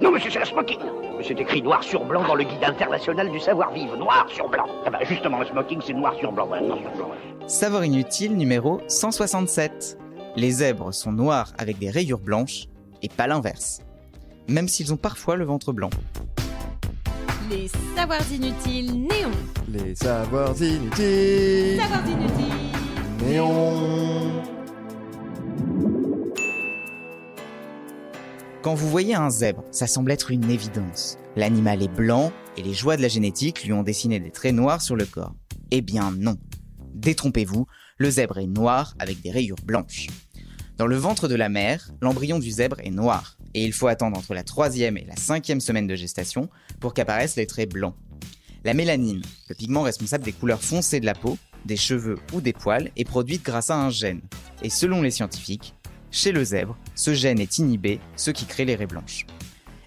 Non, monsieur, c'est le smoking. C'est écrit noir sur blanc dans le guide international du savoir-vivre. Noir sur blanc. Ah bah, justement, le smoking, c'est noir sur blanc. Ouais, noir sur blanc. ouais. Savoir inutile numéro 167. Les zèbres sont noirs avec des rayures blanches et pas l'inverse. Même s'ils ont parfois le ventre blanc. Les savoirs inutiles néons. Les savoirs inutiles. Savoirs inutiles. Quand vous voyez un zèbre, ça semble être une évidence. L'animal est blanc et les joies de la génétique lui ont dessiné des traits noirs sur le corps. Eh bien non. Détrompez-vous, le zèbre est noir avec des rayures blanches. Dans le ventre de la mère, l'embryon du zèbre est noir et il faut attendre entre la troisième et la cinquième semaine de gestation pour qu'apparaissent les traits blancs. La mélanine, le pigment responsable des couleurs foncées de la peau, des cheveux ou des poils, est produite grâce à un gène. Et selon les scientifiques, chez le zèbre, ce gène est inhibé, ce qui crée les raies blanches.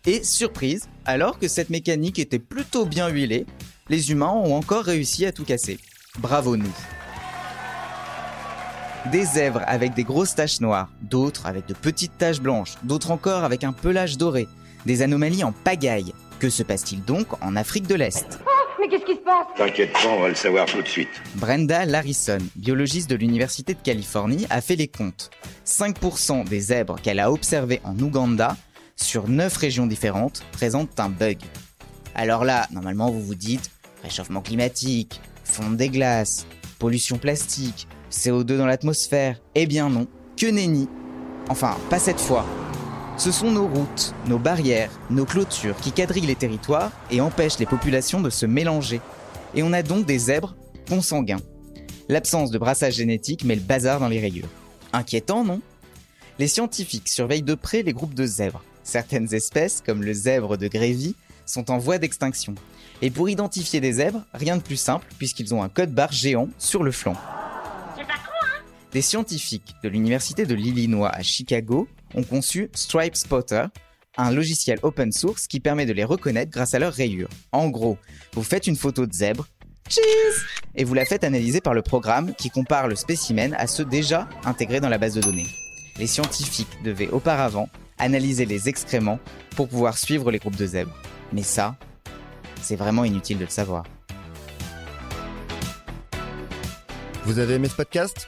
Et surprise, alors que cette mécanique était plutôt bien huilée, les humains ont encore réussi à tout casser. Bravo nous. Des zèbres avec des grosses taches noires, d'autres avec de petites taches blanches, d'autres encore avec un pelage doré, des anomalies en pagaille. Que se passe-t-il donc en Afrique de l'Est? Mais qu'est-ce qui se passe? T'inquiète pas, on va le savoir tout de suite. Brenda Larrison, biologiste de l'Université de Californie, a fait les comptes. 5% des zèbres qu'elle a observés en Ouganda, sur 9 régions différentes, présentent un bug. Alors là, normalement, vous vous dites réchauffement climatique, fonte des glaces, pollution plastique, CO2 dans l'atmosphère. Eh bien non, que nenni. Enfin, pas cette fois. Ce sont nos routes, nos barrières, nos clôtures qui quadrillent les territoires et empêchent les populations de se mélanger. Et on a donc des zèbres consanguins. L'absence de brassage génétique met le bazar dans les rayures. Inquiétant, non? Les scientifiques surveillent de près les groupes de zèbres. Certaines espèces, comme le zèbre de Grévy, sont en voie d'extinction. Et pour identifier des zèbres, rien de plus simple puisqu'ils ont un code barre géant sur le flanc. Des scientifiques de l'Université de l'Illinois à Chicago ont conçu Stripe Spotter, un logiciel open source qui permet de les reconnaître grâce à leurs rayures. En gros, vous faites une photo de zèbre, et vous la faites analyser par le programme qui compare le spécimen à ceux déjà intégrés dans la base de données. Les scientifiques devaient auparavant analyser les excréments pour pouvoir suivre les groupes de zèbres. Mais ça, c'est vraiment inutile de le savoir. Vous avez aimé ce podcast?